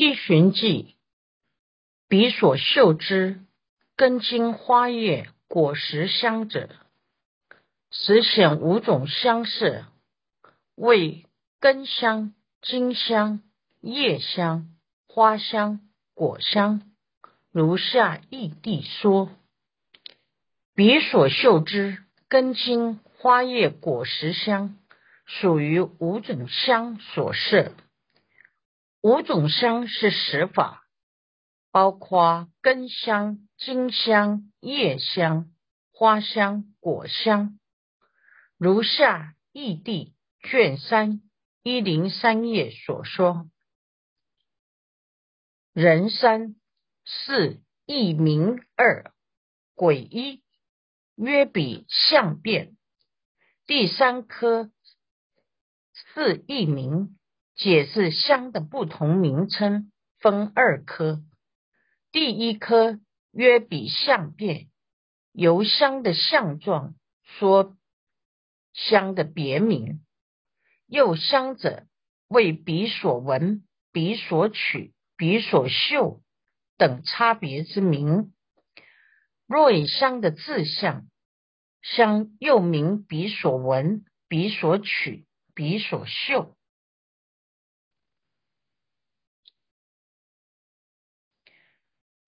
一寻记，彼所嗅之根茎花叶果实香者，实显五种香色，为根香、茎香、叶香、花香、果香。如下异地说：彼所嗅之根茎花叶果实香，属于五种香所摄。五种香是十法，包括根香、茎香、叶香、花香、果香。如下义地卷三一零三页所说。人三四异名二鬼一约比相变。第三科四异名。解释香的不同名称分二科，第一科约比相变，由香的相状说香的别名。又香者为彼所闻、彼所取、彼所嗅等差别之名。若以香的自相，香又名彼所闻、彼所取、彼所嗅。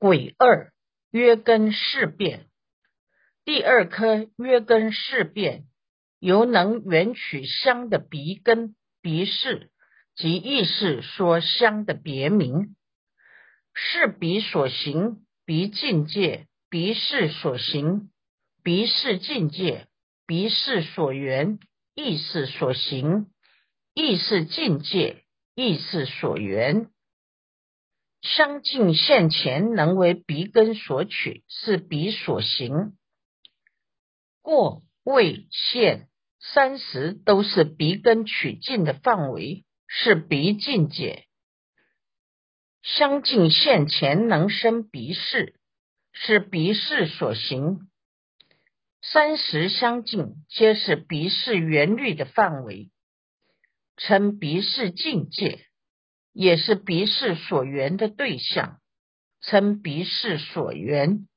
鬼二约根事变，第二颗约根事变，由能缘取香的鼻根、鼻势及意识说香的别名，是鼻所行，鼻境界；鼻势所行，鼻势境界；鼻势所缘，意识所行，意识境界，意识所缘。相近现前，能为鼻根所取，是鼻所行；过未现三十，都是鼻根取境的范围，是鼻境界。相近现前，能生鼻视，是鼻视所行；三十相近，皆是鼻视原律的范围，称鼻视境界。也是鼻视所缘的对象，称鼻视所缘。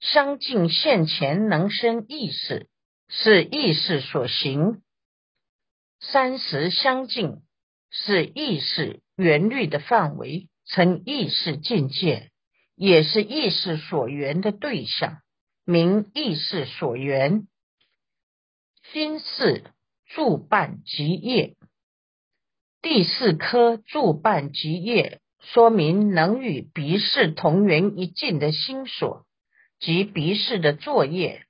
相近现前能生意识，是意识所行。三十相近是意识缘律的范围，称意识境界，也是意识所缘的对象，名意识所缘。心事助伴即业。第四颗助伴极业，说明能与鼻视同源一境的心所及鼻视的作业。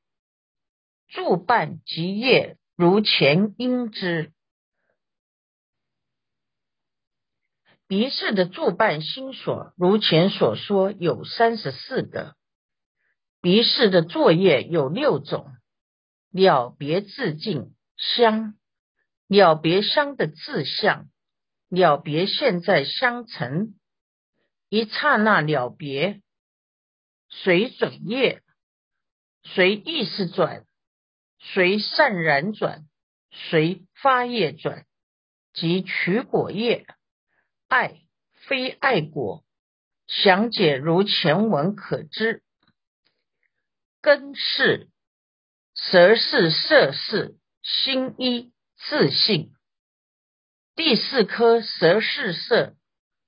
助伴极业如前因之。鼻视的助伴心所，如前所说有三十四个。鼻视的作业有六种：了别自境相，了别相的自相。了别现在相成，一刹那了别，随转业，随意识转，随善然转，随发业转，即取果业，爱非爱果，详解如前文可知。根是舌是色是心一自性。第四颗蛇是色，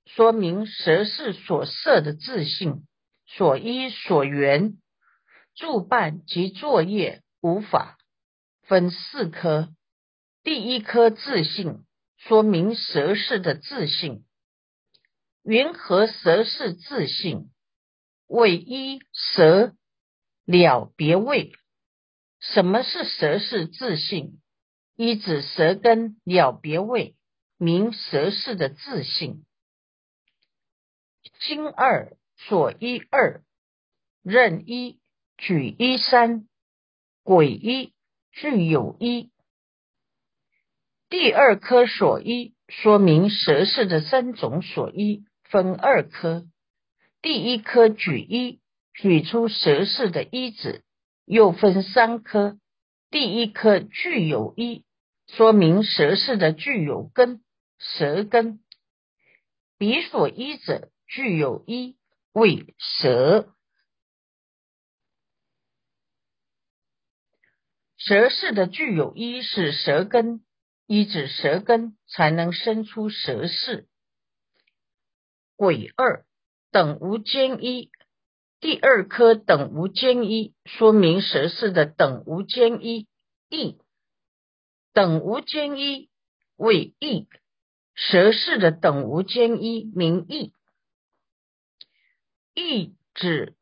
说明蛇是所色的自性，所依所缘，助伴及作业无法分四颗。第一颗自性，说明蛇是的自性。云何蛇是自性？为一蛇了别位。什么是蛇是自性？一指舌根了别位。名蛇氏的自信。心二所一二任一举一三鬼一具有一。第二科所一说明蛇氏的三种所一分二科。第一科举一举出蛇氏的一子，又分三科。第一科具有一说明蛇氏的具有根。舌根彼所依者具有一，为舌。舌是的具有一是舌根，依指舌根才能生出舌势。鬼二等无间一，第二颗等无间一，说明舌是的等无间一意。等无间一为意。蛇氏的等无间一名义，义指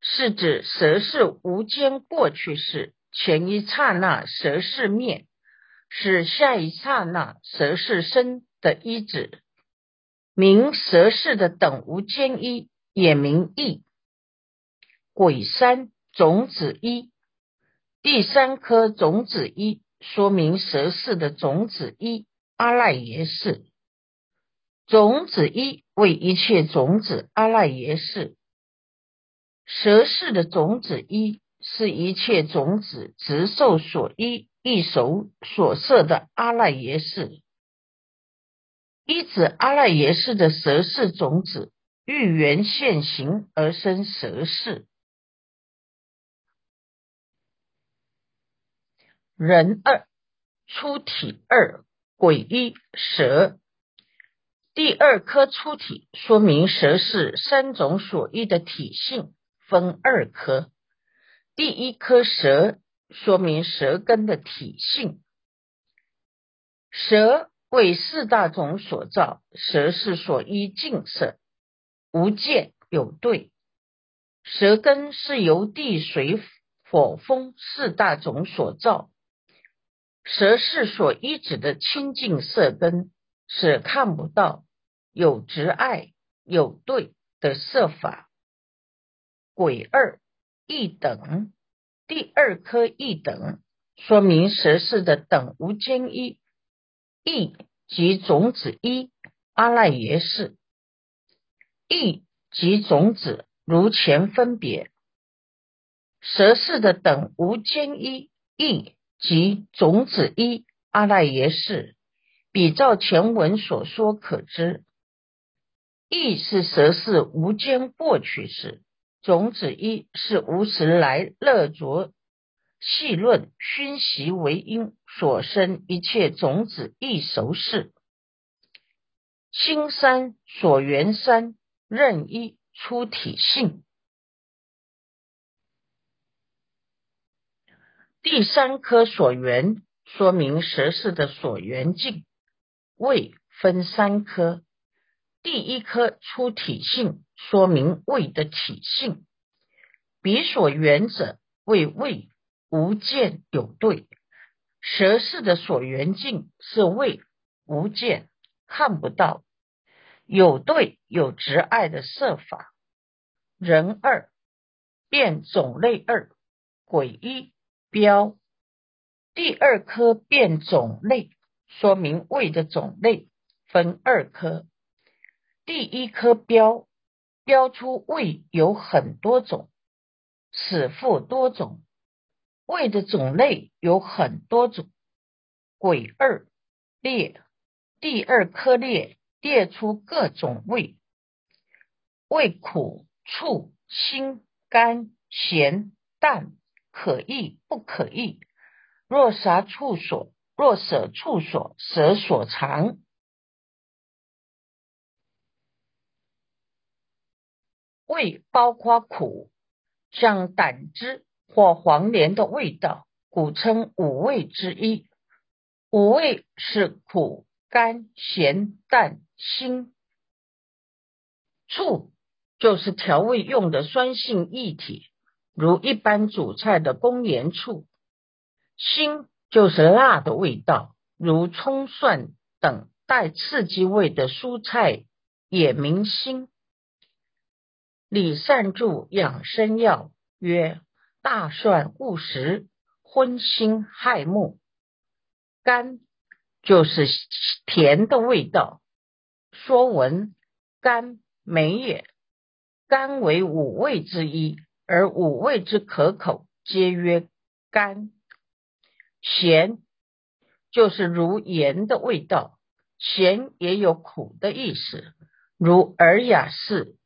是指蛇氏无间过去式，前一刹那蛇氏灭，是下一刹那蛇氏生的一指，名蛇氏的等无间一也名义。鬼三种子一，第三颗种子一，说明蛇氏的种子一。阿赖耶识种子一为一切种子，阿赖耶识蛇氏的种子一是一切种子直受所依，一手所摄的阿赖耶识。依指阿赖耶识的蛇氏种子欲缘现行而生蛇氏。人二出体二。鬼一蛇，第二颗出体，说明蛇是三种所依的体性，分二颗。第一颗蛇，说明蛇根的体性。蛇为四大种所造，蛇是所依净色，无见有对。蛇根是由地水火风四大种所造。蛇是所依止的清净色根，是看不到有执爱有对的色法。鬼二一等，第二颗一等，说明蛇是的等无间一，一即种子一阿赖耶识，一即种子如前分别，蛇是的等无间一一。即种子一阿赖耶识，比照前文所说可知，意是蛇是无间过去式，种子一是无时来乐着细论熏习为因所生一切种子一熟事，心三所缘三任一出体性。第三颗所缘，说明蛇氏的所缘境胃分三颗。第一颗出体性，说明胃的体性。彼所缘者为胃无见有对。蛇氏的所缘境是胃无见看不到，有对有执爱的设法。人二变种类二鬼一。标第二颗变种类，说明胃的种类分二颗。第一颗标标出胃有很多种，此复多种。胃的种类有很多种。鬼二列第二颗列列出各种胃，胃苦、醋、辛、甘、咸、淡。可易不可易？若杀处所，若舍处所，舍所藏。味包括苦，像胆汁或黄连的味道，古称五味之一。五味是苦、甘、咸、淡、辛。醋就是调味用的酸性液体。如一般主菜的公盐醋，辛就是辣的味道，如葱蒜等带刺激味的蔬菜也名辛。李善注养生药曰：大蒜误食，荤腥害目。甘就是甜的味道，说文甘美也，甘为五味之一。而五味之可口，皆曰甘；咸就是如盐的味道，咸也有苦的意思。如尔雅是，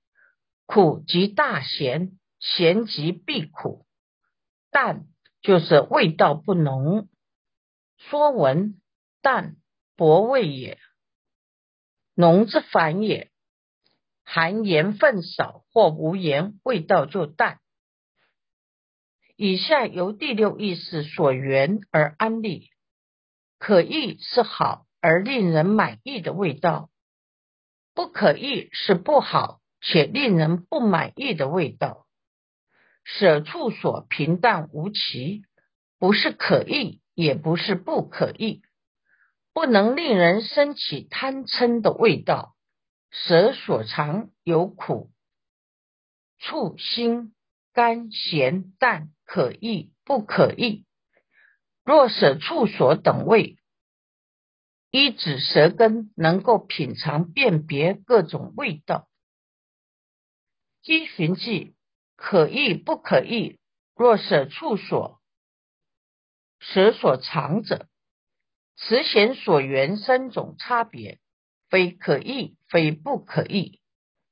苦即大咸，咸即必苦。淡就是味道不浓。说文淡薄味也，浓之反也。含盐分少或无盐，味道就淡。以下由第六意识所缘而安立，可意是好而令人满意的味道，不可意是不好且令人不满意的味道。舍处所平淡无奇，不是可意，也不是不可意，不能令人生起贪嗔的味道。舍所藏有苦、处心、甘、咸、淡，可意不可意。若舍处所等味，一指舌根能够品尝辨别各种味道。依循记可意不可意。若舍处所舍所藏者，慈弦所缘三种差别。非可意，非不可意，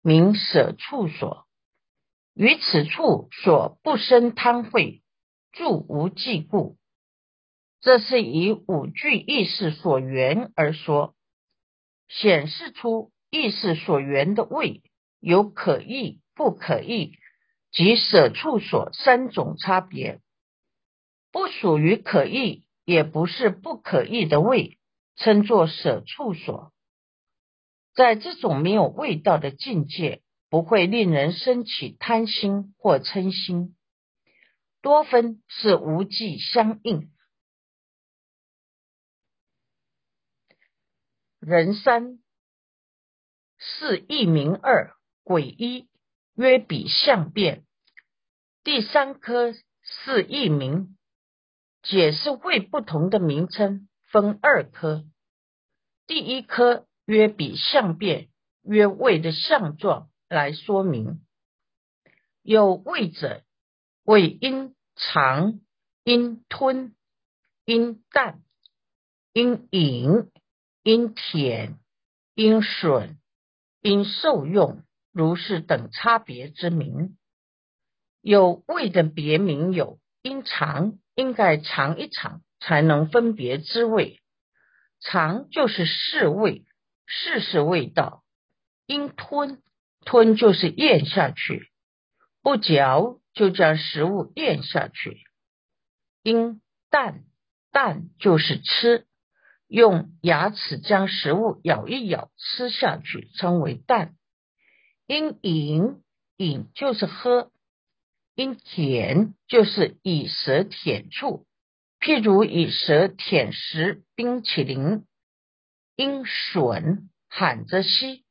名舍处所。于此处所不生贪慧，住无忌故。这是以五句意识所缘而说，显示出意识所缘的位有可意、不可意及舍处所三种差别。不属于可意，也不是不可意的位，称作舍处所。在这种没有味道的境界，不会令人生起贪心或嗔心。多分是无际相应，人三是一名二鬼一约比相变。第三颗是一名，解释为不同的名称分二颗。第一颗。约比相变，约胃的相状来说明。有胃者，胃因长，因吞，因淡，因饮，因舔，因吮，因受用，如是等差别之名。有胃的别名有因尝，应该尝一尝才能分别滋味。尝就是试味。试试味道，因吞吞就是咽下去，不嚼就将食物咽下去。因淡淡就是吃，用牙齿将食物咬一咬吃下去，称为淡。因饮饮就是喝，因舔就是以舌舔触，譬如以舌舔食冰淇淋。因吮喊着吸，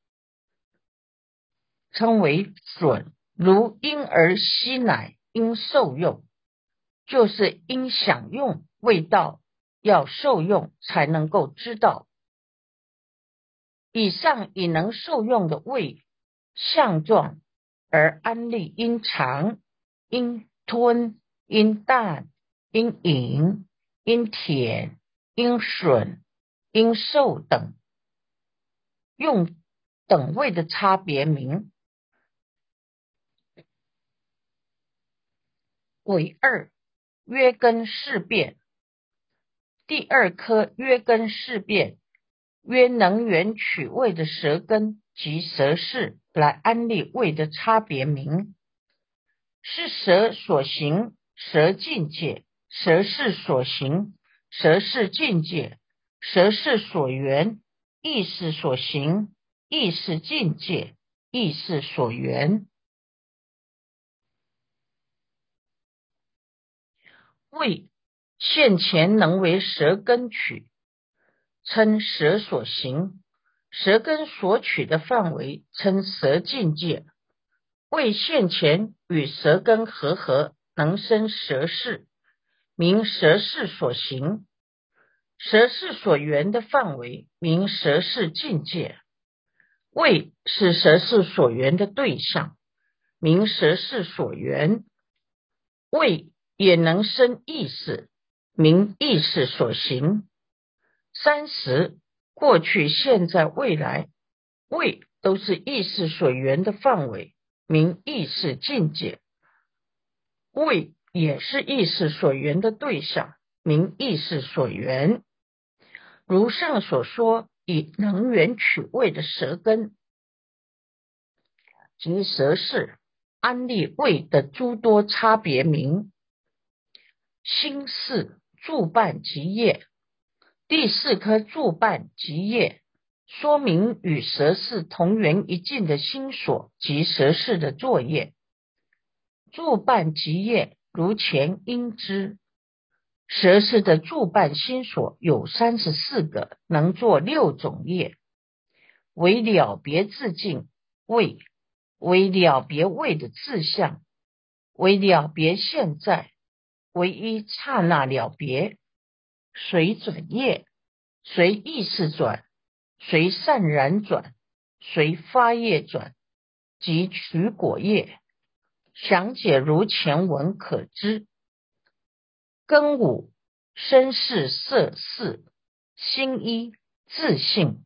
称为吮；如婴儿吸奶，应受用，就是因享用味道，要受用才能够知道。以上以能受用的味相状而安利因尝、因吞、因淡、因饮、因舔、因吮。因受等用等位的差别名为二约根事变。第二颗约根事变，约能源取味的舌根及舌势来安立味的差别名，是舌所行舌境界，舌势所行舌势境界。舌是所缘，意识所行，意识境界，意识所缘。为现前能为舌根取，称舌所行；舌根所取的范围，称舌境界。为现前与舌根合合，能生舌事，名舌事所行。蛇是所缘的范围，名蛇是境界；味是蛇是所缘的对象，名蛇是所缘。味也能生意识，名意识所行。三十过去、现在、未来，味都是意识所缘的范围，名意识境界；味也是意识所缘的对象，名意识所缘。如上所说，以能源取味的舌根及舌势安立味的诸多差别名。心四助伴及业，第四颗助伴及业，说明与蛇氏同源一境的心所及蛇氏的作业。助伴及业，如前应知，蛇氏的助伴心所有三十四个，能做六种业，为了别自境位，为了别位的志向，为了别现在。唯一刹那了别，随转业，随意识转，随善然转，随发业转，即取果业。详解如前文可知。根五身世色四心一自性，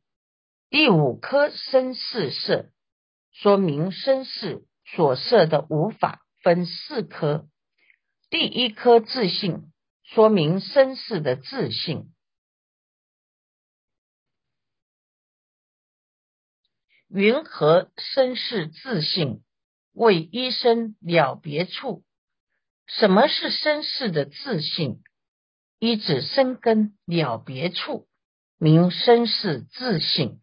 第五颗身世色，说明身世所设的无法分四颗。第一颗自信，说明身世的自信。云何身世自信？为一生了别处。什么是身世的自信？一指生根了别处，名身世自信。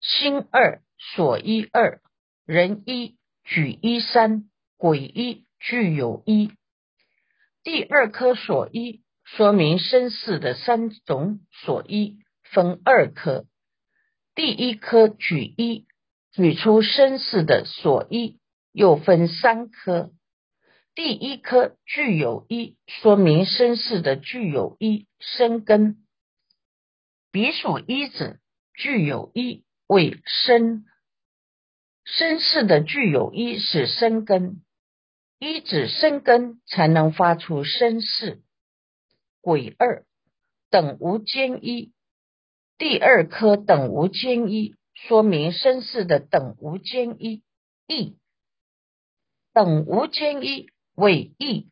心二所依二，人一举一三，鬼一具有一。第二颗所依，说明身世的三种所依分二颗。第一颗举一，举出身世的所依，又分三颗。第一颗具有一，说明身世的具有一生根。彼所依者具有一为生，身世的具有一是生根。一指生根，才能发出声势。鬼二等无间一，第二颗等无间一，说明声势的等无间一意。等无间一为意，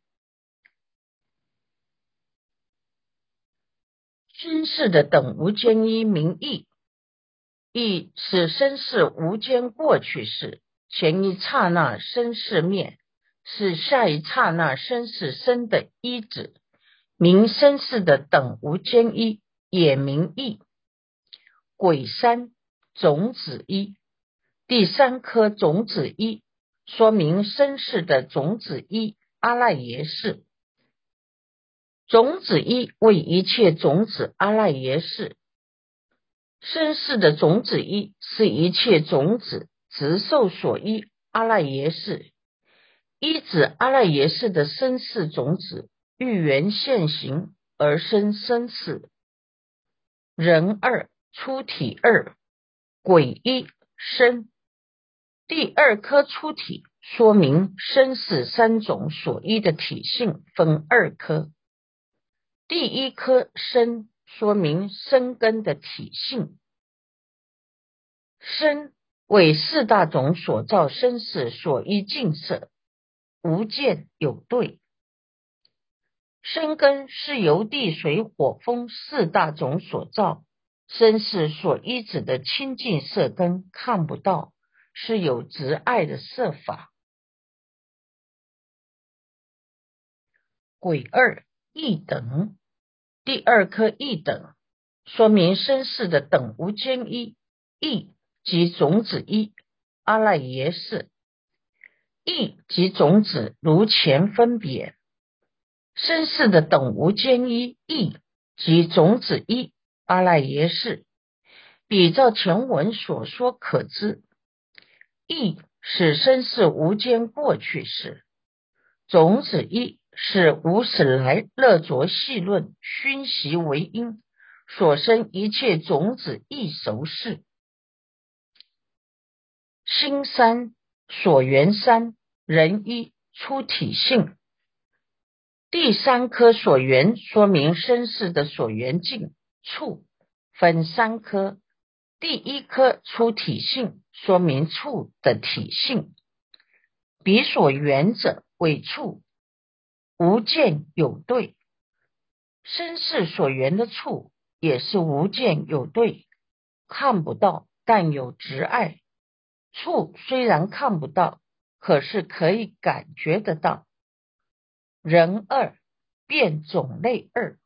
声势的等无间一名意。意是声势无间过去时，前一刹那声势灭。是下一刹那生是生的一指，名生世的等无间一，也名意。鬼三种子一，第三颗种子一，说明生世的种子一阿赖耶识。种子一为一切种子阿赖耶识，生世的种子一是一切种子直受所依阿赖耶识。一指阿赖耶识的生世种子欲缘现行而生生死。人二出体二鬼一生第二颗出体，说明生死三种所依的体性分二颗。第一颗生，说明生根的体性。生为四大种所造生死所依境色。无见有对，生根是由地水火风四大种所造，身是所依止的清净色根看不到，是有执爱的色法。鬼二一等，第二颗一等，说明身世的等无间一一即种子一阿赖耶识。意及种子如前分别，身世的等无间一意及种子一阿赖耶识，比照前文所说可知，意是身世无间过去式，种子一是无始来乐着细论熏习为因所生一切种子一熟事，心三。所缘三人一出体性，第三颗所缘说明身世的所缘境处分三颗，第一颗出体性说明处的体性。彼所缘者为处，无见有对。身世所缘的处也是无见有对，看不到，但有执爱。处虽然看不到，可是可以感觉得到。人二变种类二，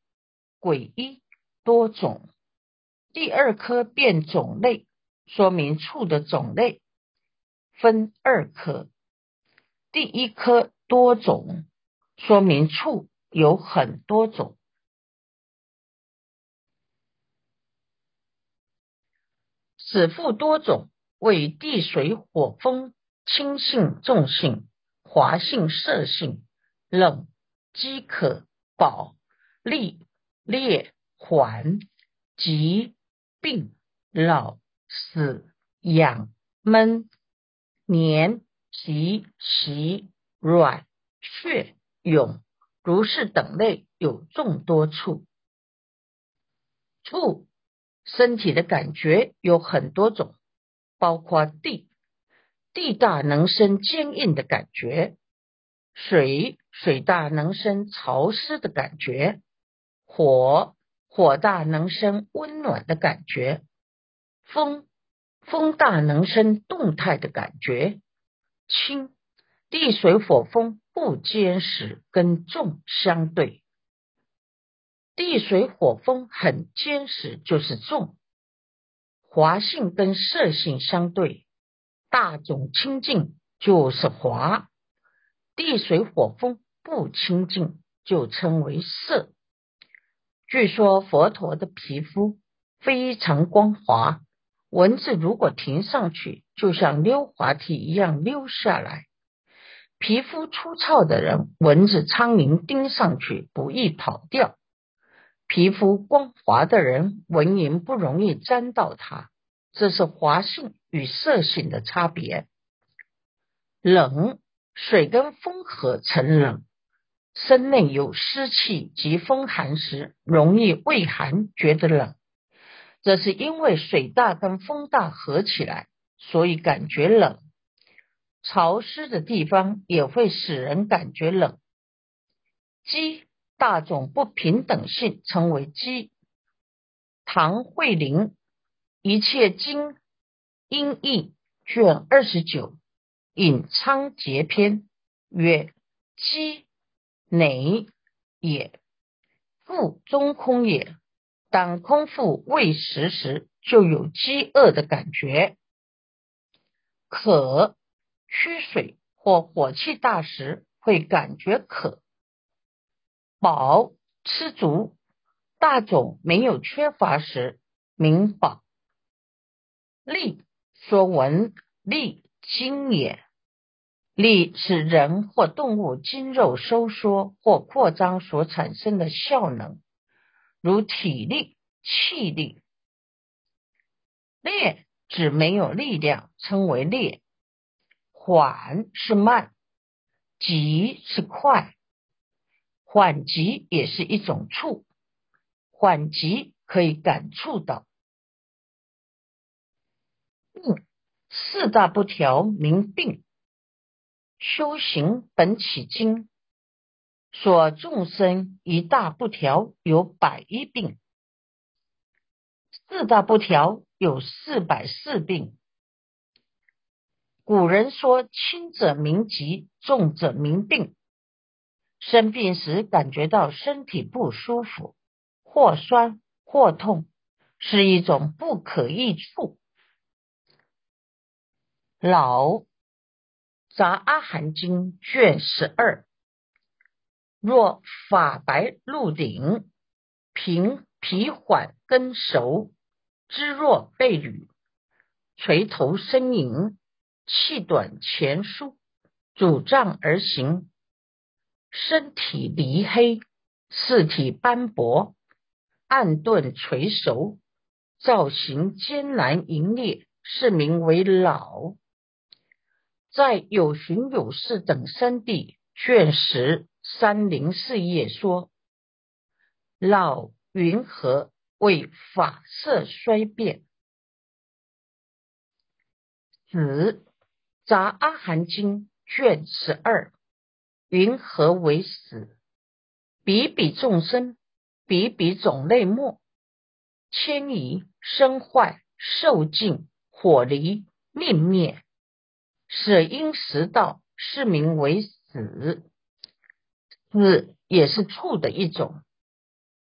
鬼一多种。第二颗变种类，说明处的种类分二颗。第一颗多种，说明处有很多种。子父多种。为地水火风清性重性滑性色性冷饥渴饱利烈缓疾病老死养闷黏皮习软血涌如是等类有众多处，处身体的感觉有很多种。包括地，地大能生坚硬的感觉；水，水大能生潮湿的感觉；火，火大能生温暖的感觉；风，风大能生动态的感觉；轻，地水火风不坚实，跟重相对；地水火风很坚实，就是重。滑性跟色性相对，大种清净就是滑，地水火风不清净就称为色。据说佛陀的皮肤非常光滑，蚊子如果停上去，就像溜滑梯一样溜下来。皮肤粗糙的人，蚊子苍蝇叮上去不易跑掉。皮肤光滑的人，蚊蝇不容易沾到它，这是滑性与色性的差别。冷，水跟风合成冷，身内有湿气及风寒时，容易畏寒觉得冷，这是因为水大跟风大合起来，所以感觉冷。潮湿的地方也会使人感觉冷。鸡。大种不平等性称为饥。唐慧玲一切经音译卷二十九隐仓节篇曰：饥馁也，腹中空也。当空腹未食时，就有饥饿的感觉。渴虚水或火气大时，会感觉渴。饱吃足，大种没有缺乏时，名饱。力说文力精也，力是人或动物筋肉收缩或扩张所产生的效能，如体力、气力。烈指没有力量，称为烈。缓是慢，急是快。缓急也是一种触，缓急可以感触到。病四大不调名病，修行本起经说众生一大不调有百一病，四大不调有四百四病。古人说轻者名疾，重者名病。生病时感觉到身体不舒服，或酸或痛，是一种不可易处。老杂阿含经卷十二，若法白露顶，平皮缓根熟，肢弱背履，垂头呻吟，气短前舒，主杖而行。身体离黑，四体斑驳，暗钝垂熟，造型艰难淫烈，是名为老。在有寻有事等三地卷十三零四页说，老云何为法色衰变？子杂阿含经卷十二，云何为死？比比众生，比比种类末，迁移生坏，受尽火离命灭，舍因食道，是名为死。死也是处的一种。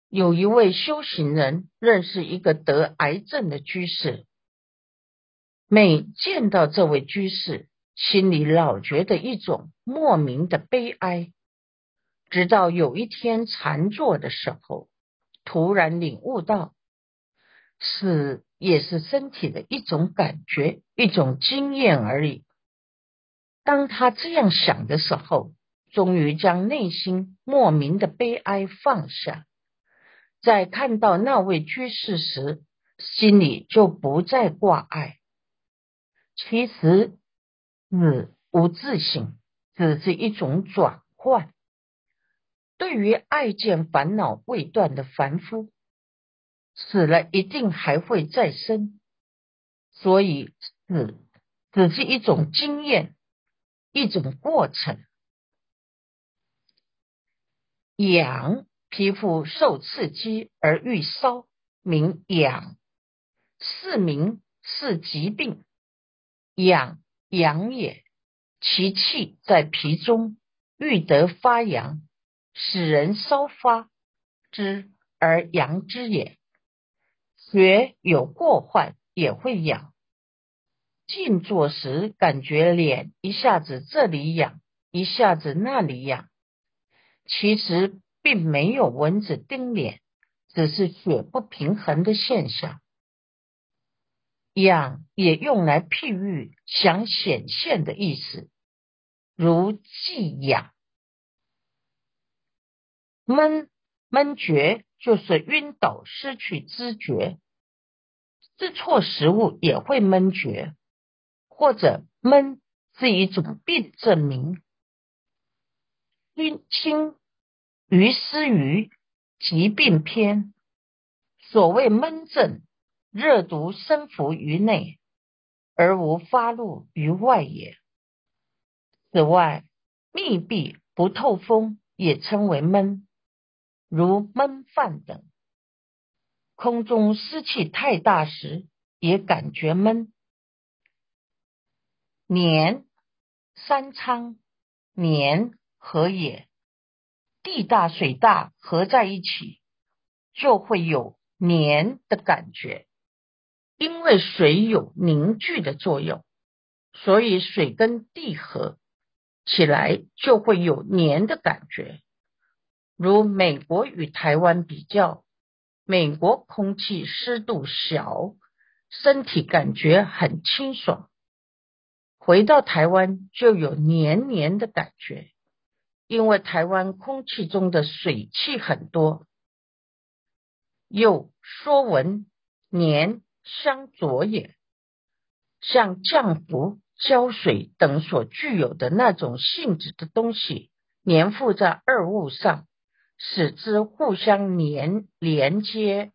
有一位修行人认识一个得癌症的居士，每见到这位居士，心里老觉得一种莫名的悲哀。直到有一天禅坐的时候，突然领悟到，死也是身体的一种感觉、一种经验而已。当他这样想的时候，终于将内心莫名的悲哀放下。在看到那位居士时，心里就不再挂碍。其实，死无自性，只是一种转换。对于爱见烦恼未断的凡夫，死了一定还会再生，所以死只是一种经验，一种过程。痒。皮肤受刺激而欲烧，名痒；是名是疾病。痒痒也，其气在皮中，欲得发痒，使人烧发之而阳之也。血有过患也会痒。静坐时感觉脸一下子这里痒，一下子那里痒，其实。并没有蚊子叮脸，只是血不平衡的现象。痒也用来譬喻想显现的意思，如寄养。闷闷觉就是晕倒、失去知觉，吃错食物也会闷觉，或者闷是一种病证明。晕清。于思于疾病篇，所谓闷症，热毒生伏于内，而无发露于外也。此外，密闭不透风也称为闷，如闷饭等。空中湿气太大时，也感觉闷。年三仓年何也？地大水大合在一起，就会有黏的感觉。因为水有凝聚的作用，所以水跟地合起来就会有黏的感觉。如美国与台湾比较，美国空气湿度小，身体感觉很清爽；回到台湾就有黏黏的感觉。因为台湾空气中的水汽很多，又说文黏相左也，像浆糊、胶水等所具有的那种性质的东西，粘附在二物上，使之互相粘连接，